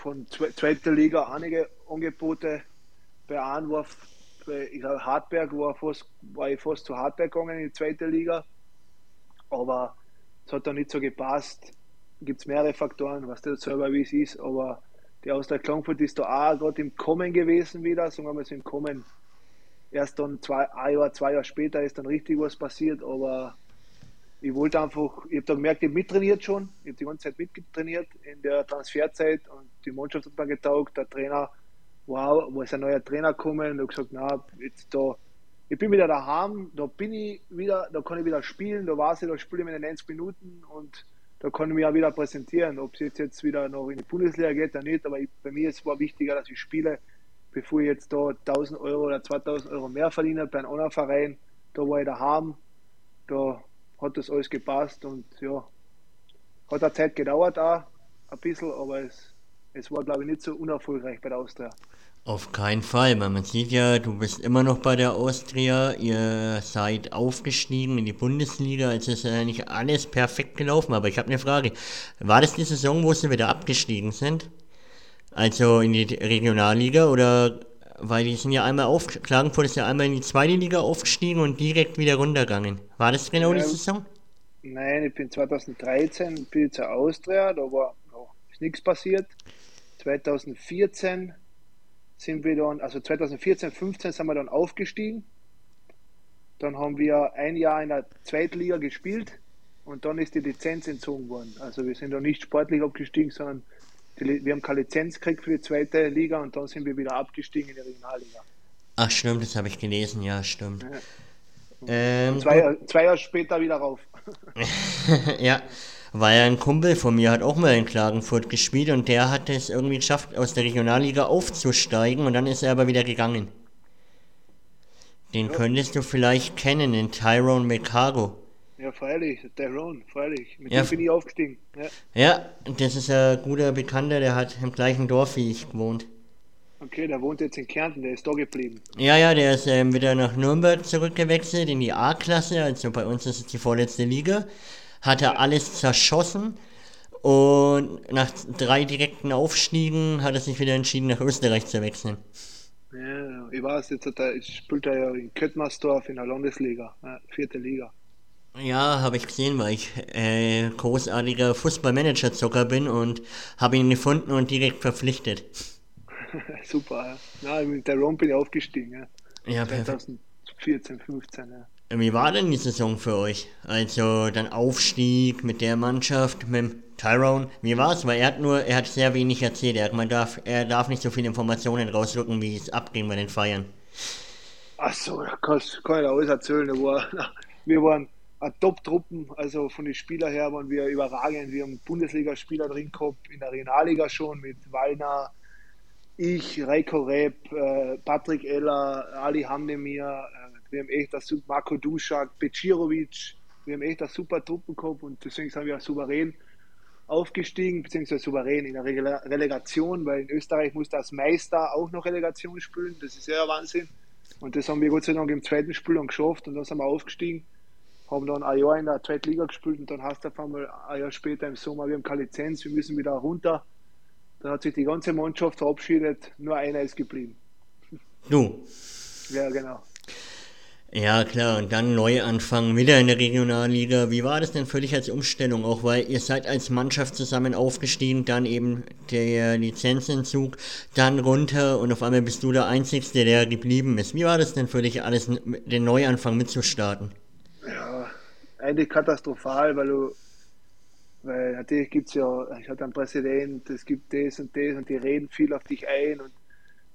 Von zweiter Liga einige Angebote. Bei einem war ich glaube, Hartberg war, fast, war ich fast zu Hartberg gegangen in die zweite Liga. Aber es hat dann nicht so gepasst. Gibt es mehrere Faktoren, was du selber wie es ist. Aber die aus der Klangfurt ist da auch gerade im Kommen gewesen wieder, sagen wir mal so im Kommen. Erst dann zwei, ein Jahr, zwei Jahre später ist dann richtig was passiert, aber ich wollte einfach, ich habe da gemerkt, ich habe mittrainiert schon, ich habe die ganze Zeit mittrainiert in der Transferzeit und die Mannschaft hat mir getaugt, der Trainer wow, wo ist ein neuer Trainer gekommen und habe gesagt, na, jetzt da, ich bin wieder daheim, da bin ich wieder, da kann ich wieder spielen, da weiß ich, da spiele ich meine 90 Minuten und da kann ich mich auch wieder präsentieren. Ob es jetzt, wieder noch in die Bundesliga geht oder nicht, aber ich, bei mir ist es war wichtiger, dass ich spiele, bevor ich jetzt da 1000 Euro oder 2000 Euro mehr verdiene bei einem anderen Verein. Da war ich daheim, da hat das alles gepasst und ja, hat eine Zeit gedauert auch, ein bisschen, aber es, es war, glaube ich, nicht so unerfolgreich bei der Austria. Auf keinen Fall, weil man sieht ja, du bist immer noch bei der Austria, ihr seid aufgestiegen in die Bundesliga, also ist ja nicht alles perfekt gelaufen, aber ich habe eine Frage. War das die Saison, wo sie wieder abgestiegen sind? Also in die Regionalliga oder weil die sind ja einmal auf, Klagenfurt ist ja einmal in die zweite Liga aufgestiegen und direkt wieder runtergegangen. War das genau ja, die Saison? Nein, ich bin 2013 bin zur Austria, da war noch nichts passiert. 2014 sind wir dann, also 2014, 15 sind wir dann aufgestiegen. Dann haben wir ein Jahr in der Zweitliga gespielt und dann ist die Lizenz entzogen worden. Also wir sind dann nicht sportlich abgestiegen, sondern die, wir haben keine Lizenz gekriegt für die zweite Liga und dann sind wir wieder abgestiegen in die Regionalliga. Ach stimmt, das habe ich gelesen, ja stimmt. Ja. Ähm, zwei, zwei Jahre später wieder rauf. ja, weil ein Kumpel von mir hat auch mal in Klagenfurt gespielt und der hat es irgendwie geschafft, aus der Regionalliga aufzusteigen und dann ist er aber wieder gegangen. Den könntest du vielleicht kennen, den Tyrone McCargo. Ja, freilich, Tyrone, freilich. Mit ja. dem bin ich aufgestiegen. Ja. ja, das ist ein guter Bekannter, der hat im gleichen Dorf wie ich gewohnt. Okay, der wohnt jetzt in Kärnten, der ist da geblieben. Ja, ja, der ist ähm, wieder nach Nürnberg zurückgewechselt in die A-Klasse, also bei uns ist es die vorletzte Liga hat er alles zerschossen und nach drei direkten Aufstiegen hat er sich wieder entschieden, nach Österreich zu wechseln. Ja, ich weiß, jetzt er, spielt er ja in Köttmersdorf in der Landesliga, vierte Liga. Ja, habe ich gesehen, weil ich äh, großartiger Fußballmanager-Zocker bin und habe ihn gefunden und direkt verpflichtet. Super, ja. ja. Mit der Rom bin ich aufgestiegen, ja. Ja, 2014, 15, ja. Wie war denn die Saison für euch? Also dann Aufstieg mit der Mannschaft, mit Tyrone. Wie war es? Weil er hat nur, er hat sehr wenig erzählt. Er, hat, man darf, er darf nicht so viele Informationen rausrücken, wie es abging bei den Feiern. Achso, kann, kann ich alles erzählen. Wir waren eine Top-Truppen, also von den Spielern her waren wir überragend. Wir haben Bundesligaspieler drin gehabt, in der Regionalliga schon mit Wallner, ich, Reiko Reb, äh, Patrick Eller, Ali Hamdemir, äh, wir haben echt das Marco Duschak, Becirovic, wir haben echt eine super Truppen gehabt und deswegen sind wir auch souverän aufgestiegen, beziehungsweise souverän in der Relegation, weil in Österreich muss das Meister auch noch Relegation spielen, das ist ja Wahnsinn. Und das haben wir Gott sei Dank im zweiten Spiel dann geschafft und dann sind wir aufgestiegen, haben dann ein Jahr in der zweiten Liga gespielt und dann hast du auf einmal ein Jahr später im Sommer, wir haben keine Lizenz, wir müssen wieder runter da hat sich die ganze Mannschaft verabschiedet, nur einer ist geblieben. Du? Ja, genau. Ja, klar, und dann Neuanfang wieder in der Regionalliga. Wie war das denn für dich als Umstellung? Auch weil ihr seid als Mannschaft zusammen aufgestiegen, dann eben der Lizenzentzug, dann runter und auf einmal bist du der Einzige, der geblieben ist. Wie war das denn für dich, alles den Neuanfang mitzustarten? Ja, eigentlich katastrophal, weil du weil natürlich gibt es ja, ich hatte einen Präsident, es gibt das und das und die reden viel auf dich ein. Und,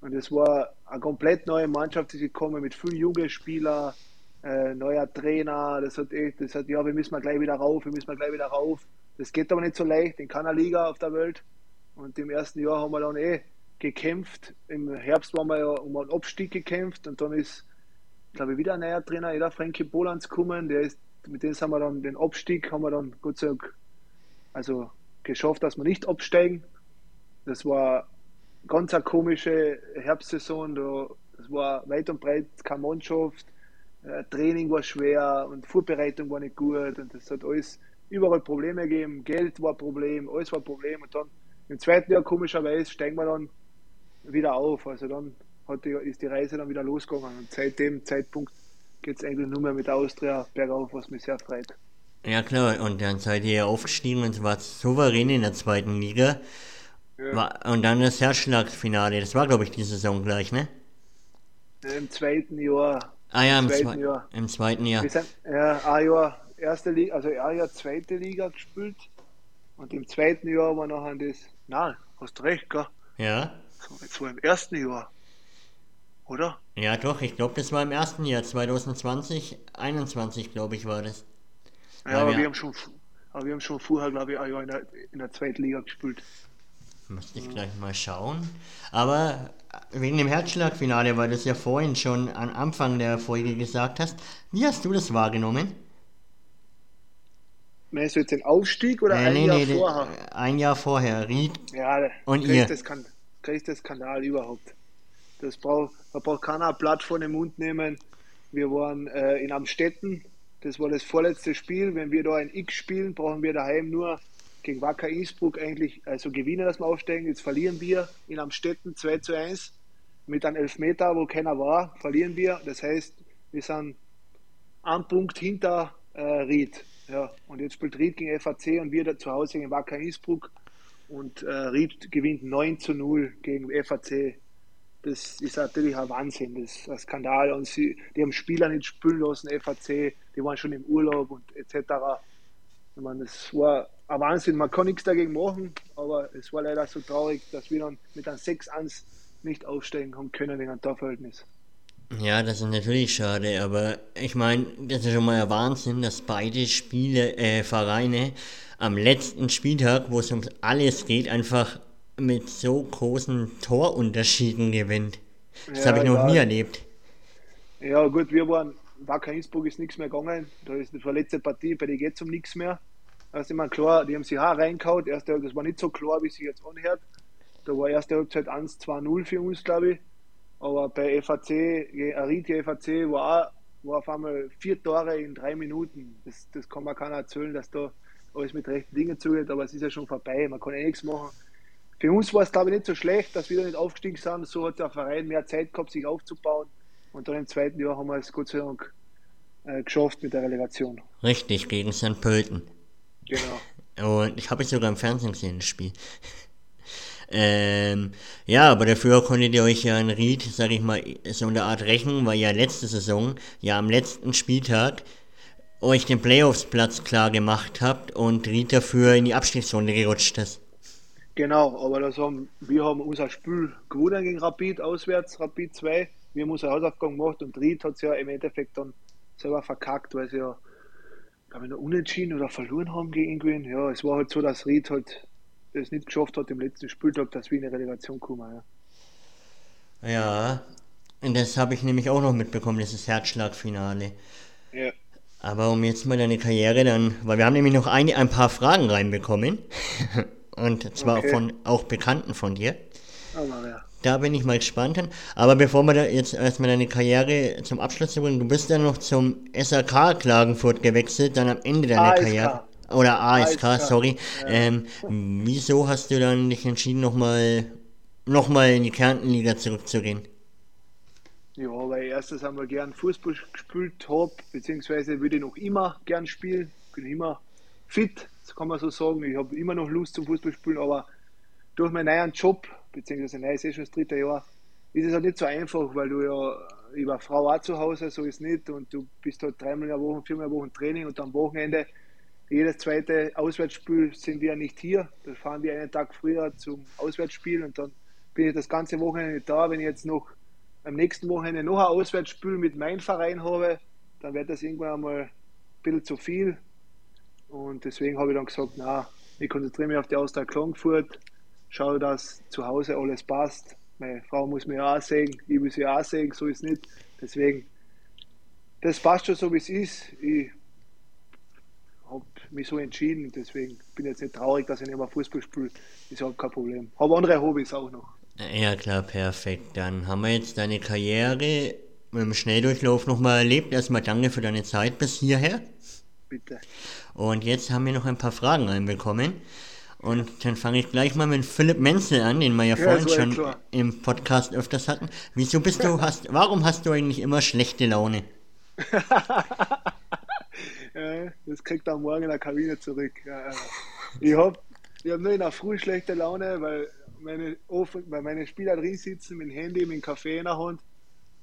und es war eine komplett neue Mannschaft, die gekommen mit vielen jungen Spielern, äh, neuer Trainer. Das hat das hat, ja, wir müssen mal gleich wieder rauf, wir müssen mal gleich wieder rauf. Das geht aber nicht so leicht in keiner Liga auf der Welt. Und im ersten Jahr haben wir dann eh gekämpft. Im Herbst waren wir ja um einen Abstieg gekämpft und dann ist, glaube ich, wieder ein neuer Trainer, der Frankie Bolans gekommen. Der ist, mit dem haben wir dann den Abstieg, haben wir dann Gott sei Dank also geschafft, dass wir nicht absteigen. Das war ganz eine komische Herbstsaison. Das war weit und breit keine Mannschaft. Äh, Training war schwer und Vorbereitung war nicht gut und das hat alles überall Probleme gegeben. Geld war ein Problem, alles war ein Problem. Und dann im zweiten Jahr komischerweise steigen wir dann wieder auf. Also dann die, ist die Reise dann wieder losgegangen. Und seit dem Zeitpunkt geht es eigentlich nur mehr mit Austria bergauf, was mich sehr freut. Ja klar, und dann seid ihr aufgestiegen und war souverän in der zweiten Liga. Ja. Und dann das Herzschlagfinale, das war glaube ich die Saison gleich, ne? Im zweiten Jahr. Ah ja, im, zweiten Zwe Jahr. Im zweiten Jahr. Wir sind ja, ein Jahr erste Liga, also ein Jahr zweite Liga gespielt. Und im zweiten Jahr war nachher das. Nein, hast recht, gell? Ja. Jetzt war im ersten Jahr. Oder? Ja, doch, ich glaube, das war im ersten Jahr, 2020, 21, glaube ich, war das. Ja, aber wir, haben schon, aber wir haben schon vorher, glaube ich, auch in der, in der zweiten Liga gespielt. Müsste ich gleich mal schauen. Aber wegen dem Herzschlagfinale, weil du es ja vorhin schon am Anfang der Folge gesagt hast, wie hast du das wahrgenommen? Meinst du jetzt den Aufstieg oder äh, ein nee, Jahr nee, vorher? Ein Jahr vorher, Ried ja, und ihr. Das größte Skandal überhaupt. Das braucht, da braucht keiner ein Blatt vor den Mund nehmen. Wir waren äh, in Amstetten das war das vorletzte Spiel. Wenn wir da ein X spielen, brauchen wir daheim nur gegen Wacker Innsbruck eigentlich also gewinnen, dass wir aufsteigen. Jetzt verlieren wir in Amstetten 2 zu 1 mit einem Elfmeter, wo keiner war, verlieren wir. Das heißt, wir sind ein Punkt hinter äh, Ried. Ja, und jetzt spielt Ried gegen FAC und wir da zu Hause gegen Wacker Innsbruck. Und äh, Ried gewinnt 9 zu 0 gegen FAC das ist natürlich ein Wahnsinn, das ist ein Skandal. Und sie, die haben Spieler nicht spielen lassen, FAC, die waren schon im Urlaub und etc. Ich meine, das war ein Wahnsinn. Man kann nichts dagegen machen, aber es war leider so traurig, dass wir dann mit einem 6-1 nicht aufsteigen haben können wegen einem Torverhältnis. Ja, das ist natürlich schade, aber ich meine, das ist schon mal ein Wahnsinn, dass beide Spiele, äh, Vereine am letzten Spieltag, wo es um alles geht, einfach mit so großen Torunterschieden gewinnt. Das ja, habe ich noch nie erlebt. Ja, gut, wir waren, Wacker Innsbruck ist nichts mehr gegangen. Da ist die letzte Partie, bei denen geht es um nichts mehr. Da ist immer klar, die haben sich auch reingehauen. Erste, das war nicht so klar, wie sich jetzt anhört. Da war erste Halbzeit 1-2-0 für uns, glaube ich. Aber bei FAC, Aritia FAC, war, war auf einmal vier Tore in drei Minuten. Das, das kann man keiner erzählen, dass da alles mit rechten Dingen zugeht, aber es ist ja schon vorbei. Man kann eh nichts machen für uns war es, glaube ich, nicht so schlecht, dass wir da nicht aufgestiegen sind. So hat der Verein mehr Zeit gehabt, sich aufzubauen. Und dann im zweiten Jahr haben wir es Gott sei Dank äh, geschafft mit der Relegation. Richtig, gegen St. Pölten. Genau. Und ich habe es sogar im Fernsehen gesehen, das Spiel. Ähm, ja, aber dafür konntet ihr euch ja in Ried, sag ich mal, so eine Art rächen, weil ja letzte Saison, ja am letzten Spieltag, euch den Playoffs-Platz klar gemacht habt und Ried dafür in die Abstiegsrunde gerutscht ist. Genau, aber das haben, wir haben unser Spiel gewonnen gegen Rapid, auswärts, Rapid 2. Wir haben unsere Hausaufgaben gemacht und Ried hat es ja im Endeffekt dann selber verkackt, weil sie ja, glaube ich, noch unentschieden oder verloren haben gegen irgendwen. Ja, es war halt so, dass Ried halt es nicht geschafft hat im letzten Spieltag, dass wir in eine Relegation kommen. Ja. Ja, und das habe ich nämlich auch noch mitbekommen, dieses Herzschlagfinale. ja. Aber um jetzt mal deine Karriere dann, weil wir haben nämlich noch ein, ein paar Fragen reinbekommen. Und zwar Okay. von auch Bekannten von dir. Aber ja. Da bin ich mal gespannt. Aber bevor wir da jetzt erstmal deine Karriere zum Abschluss bringen, du bist dann noch zum SAK Klagenfurt gewechselt, dann am Ende deiner ASK. Karriere. Oder ASK, ASK, sorry. Ähm, wieso hast du dann dich entschieden, nochmal noch mal in die Kärntenliga zurückzugehen? Ja, weil ich erstens einmal gern Fußball gespielt habe, beziehungsweise würde ich noch immer gern spielen. Bin immer fit, das kann man so sagen. Ich habe immer noch Lust zum Fußballspielen, aber durch meinen neuen Job, beziehungsweise neu ist eh schon das dritte Jahr, ist es halt nicht so einfach, weil du ja, ich war Frau auch zu Hause, so ist nicht, und du bist halt dreimal in der Woche, viermal in der Woche Training und am Wochenende, jedes zweite Auswärtsspiel sind wir nicht hier. Da fahren wir einen Tag früher zum Auswärtsspiel und dann bin ich das ganze Wochenende nicht da. Wenn ich jetzt noch am nächsten Wochenende noch ein Auswärtsspiel mit meinem Verein habe, dann wird das irgendwann einmal ein bisschen zu viel. Und deswegen habe ich dann gesagt, na, ich konzentriere mich auf die Austria Klagenfurt, schaue, dass zu Hause alles passt. Meine Frau muss mich auch sehen, ich will sie auch sehen, so ist es nicht. Deswegen, das passt schon so, wie es ist. Ich habe mich so entschieden, deswegen bin ich jetzt nicht traurig, dass ich nicht mehr Fußball spiele. Ist überhaupt kein Problem. Habe andere Hobbys auch noch. Ja klar, perfekt. Dann haben wir jetzt deine Karriere im Schnelldurchlauf nochmal erlebt. Erstmal danke für deine Zeit bis hierher. Bitte. Und jetzt haben wir noch ein paar Fragen reinbekommen. Und dann fange ich gleich mal mit Philipp Menzel an, den wir ja, Ja, vorhin so schon klar. im Podcast öfters hatten. Wieso bist du, hast, warum hast du eigentlich immer schlechte Laune? Ja, das kriegt er morgen in der Kabine zurück. Ja. Ich habe ich hab nur in der Früh schlechte Laune, weil meine, weil meine Spieler drin sitzen mit dem Handy, mit dem Kaffee in der Hand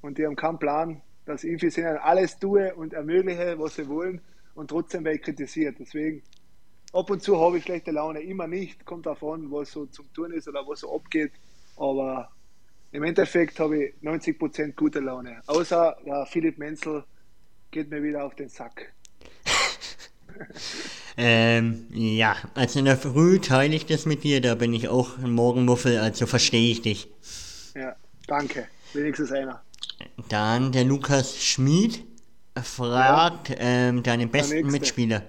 und die haben keinen Plan, dass ich für sie alles tue und ermögliche, was sie wollen und trotzdem werde ich kritisiert. Deswegen ab und zu habe ich schlechte Laune, immer nicht, kommt davon, was so zum Tun ist oder was so abgeht, aber im Endeffekt habe ich 90% gute Laune. Außer der Philipp Menzel geht mir wieder auf den Sack. Ähm, ja, also in der Früh teile ich das mit dir, da bin ich auch ein Morgenmuffel, also verstehe ich dich. Ja, danke. Wenigstens einer. Dann der Lukas Schmid fragt ähm, deinen besten. Mitspieler.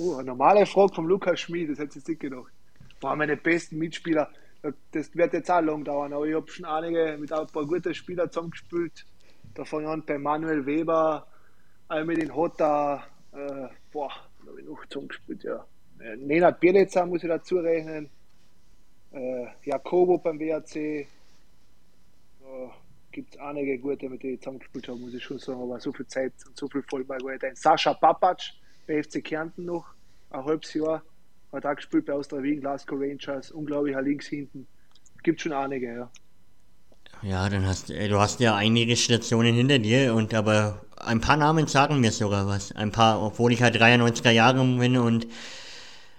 Oh, eine normale Frage vom Lukas Schmid, das hätte ich nicht gedacht. Boah, meine besten Mitspieler, das wird jetzt auch lang dauern, aber ich habe schon einige mit ein paar guten Spielern zusammengespielt. Da fange ich an bei Manuel Weber, Almedin Hotta, äh, boah, da habe ich noch zusammengespielt, ja. Äh, Nenad Bielica muss ich dazu rechnen. Äh, Jakobo beim WRC. Da gibt es einige gute, mit denen ich zusammengespielt habe, muss ich schon sagen, aber so viel Zeit und so viel Vollball war ich. Sascha Papac bei FC Kärnten noch, ein halbes Jahr, hat auch gespielt bei Austria Wien, Glasgow Rangers, unglaublicher links hinten. Gibt schon einige, ja. Ja, dann hast äh, du hast ja einige Stationen hinter dir und aber ein paar Namen sagen mir sogar was. Ein paar, obwohl ich halt 93er Jahre bin und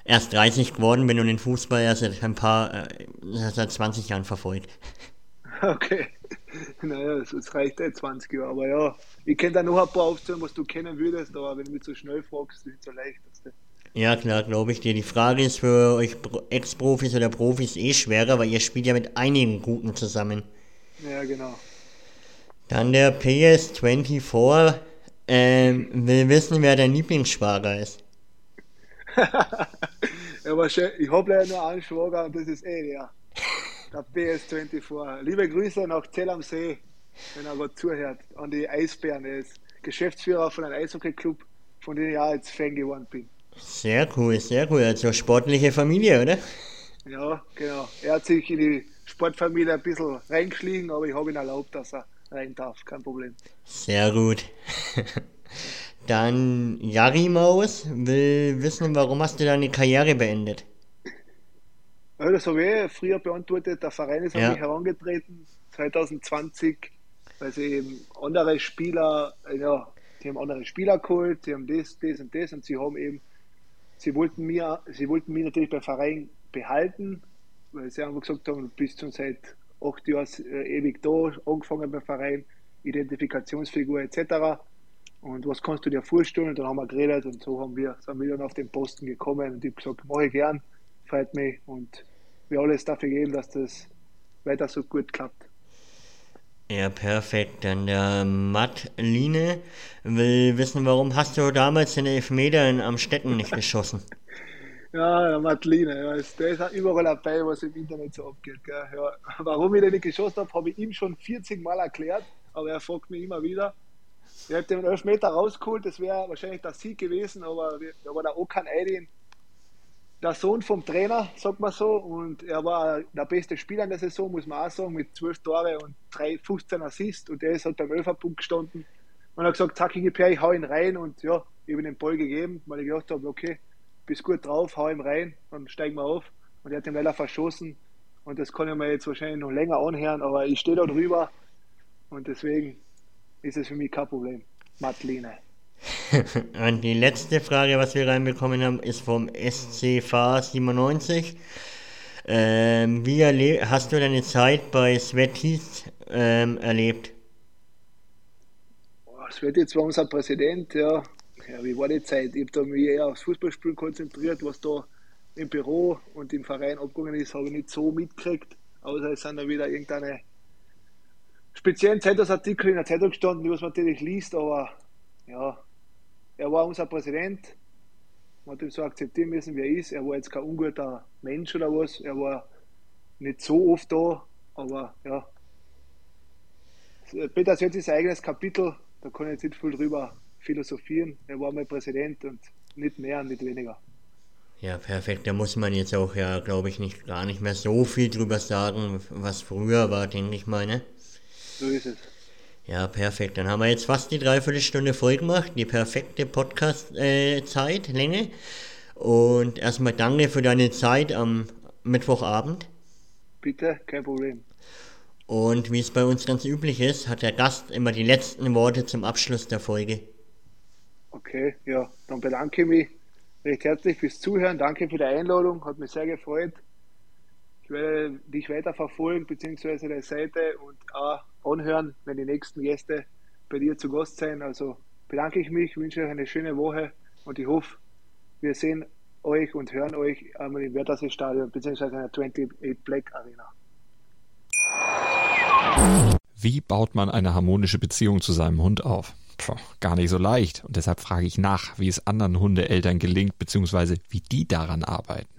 erst 30 geworden bin und den Fußball erst seit ein paar, äh, seit 20 Jahren verfolgt. Okay. Naja, es, es reicht eh 20 Jahre, aber ja, ich könnte da noch ein paar aufzählen, was du kennen würdest, aber wenn du mich so schnell fragst, ist es nicht so leicht. Ja, klar, glaube ich dir. Die Frage ist für euch Pro- Ex-Profis oder Profis eh schwerer, weil ihr spielt ja mit einigen Guten zusammen. Ja, genau. Dann der PS24 ähm, will wissen, wer dein Lieblingsschwager ist. Ja, aber schön, ich habe leider nur einen Schwager und das ist eh der. Der PS24. Liebe Grüße nach Zell am See, wenn er gerade zuhört, an die Eisbären. Er ist Geschäftsführer von einem Eishockey-Club, von dem ich auch jetzt Fan geworden bin. Sehr cool, sehr cool. Also sportliche Familie, oder? Ja, genau. Er hat sich in die Sportfamilie ein bisschen reingeschlichen, aber ich habe ihn erlaubt, dass er rein darf. Kein Problem. Sehr gut. Dann Jarimaus will wissen, warum hast du deine Karriere beendet? Ja, das habe ich eh früher beantwortet. Der Verein ist Ja. an mich herangetreten, 2020, weil sie eben andere Spieler, ja, die haben andere Spieler geholt, die haben das, das und das und sie haben eben, sie wollten mir, sie wollten mich natürlich beim Verein behalten, weil sie einfach gesagt haben, du bist schon seit acht Jahren äh, ewig da, angefangen beim Verein, Identifikationsfigur etc. Und was kannst du dir vorstellen? Und dann haben wir geredet und so haben wir, sind wir dann auf den Posten gekommen und ich habe gesagt, mache ich gern, freut mich und wir alles dafür geben, dass das weiter so gut klappt. Ja, perfekt. Dann der Matt Line will wissen, warum hast du damals den Elfmeter in Amstetten nicht geschossen? Ja, der Madeline, ja, ist- der ist auch überall dabei, was im Internet so abgeht. Gell? Ja, warum ich den nicht geschossen habe, habe ich ihm schon 40 Mal erklärt, aber er fragt mich immer wieder. Ich habe den Elfmeter rausgeholt, das wäre wahrscheinlich der Sieg gewesen, aber da war der Okan Aydin, der Sohn vom Trainer, sagt man so, und er war der beste Spieler in der Saison, muss man auch sagen, mit 12 Tore und 3, 15 Assists und der ist halt beim Elferpunkt gestanden und hat gesagt, zack, ich ich hau ihn rein und ja, ich habe ihm den Ball gegeben, weil ich gedacht habe, okay, bist gut drauf, hau ihm rein, dann steigen wir auf und er hat ihn leider verschossen und das kann ich mir jetzt wahrscheinlich noch länger anhören, aber ich stehe da drüber und deswegen ist es für mich kein Problem. Madeline. Und die letzte Frage, was wir reinbekommen haben, ist vom SCV 97. Ähm, wie hast du deine Zeit bei Svetis ähm, erlebt? Wird jetzt zwar unser Präsident, ja. ja, wie war die Zeit? Ich habe mich eher aufs Fußballspielen konzentriert, was da im Büro und im Verein abgegangen ist, habe ich nicht so mitgekriegt, außer es sind da wieder irgendeine speziellen Zeitungsartikel in der Zeitung gestanden, die man natürlich liest, aber ja, er war unser Präsident, man hat ihm so akzeptieren müssen, wie er ist. Er war jetzt kein unguter Mensch oder was, er war nicht so oft da, aber ja, Peter Sölz ist ein eigenes Kapitel, da kann ich jetzt nicht viel drüber philosophieren. Er war mal Präsident und nicht mehr nicht weniger. Ja, perfekt. Da muss man jetzt auch ja, glaube ich, nicht gar nicht mehr so viel drüber sagen, was früher war, denke ich mal, ne? So ist es. Ja, perfekt. Dann haben wir jetzt fast die Dreiviertelstunde voll gemacht, die perfekte Podcast-Zeit, Länge. Und erstmal danke für deine Zeit am Mittwochabend. Bitte, kein Problem. Und wie es bei uns ganz üblich ist, hat der Gast immer die letzten Worte zum Abschluss der Folge. Okay, ja, dann bedanke ich mich recht herzlich fürs Zuhören. Danke für die Einladung, hat mich sehr gefreut. Ich werde dich weiter verfolgen, beziehungsweise der Seite und auch anhören, wenn die nächsten Gäste bei dir zu Gast sein. Also bedanke ich mich, wünsche euch eine schöne Woche und ich hoffe, wir sehen euch und hören euch einmal im Wörthersee Stadion, beziehungsweise in der 28 Black Arena. Wie baut man eine harmonische Beziehung zu seinem Hund auf? Puh, gar nicht so leicht. Und deshalb frage ich nach, wie es anderen Hundeeltern gelingt, beziehungsweise wie die daran arbeiten.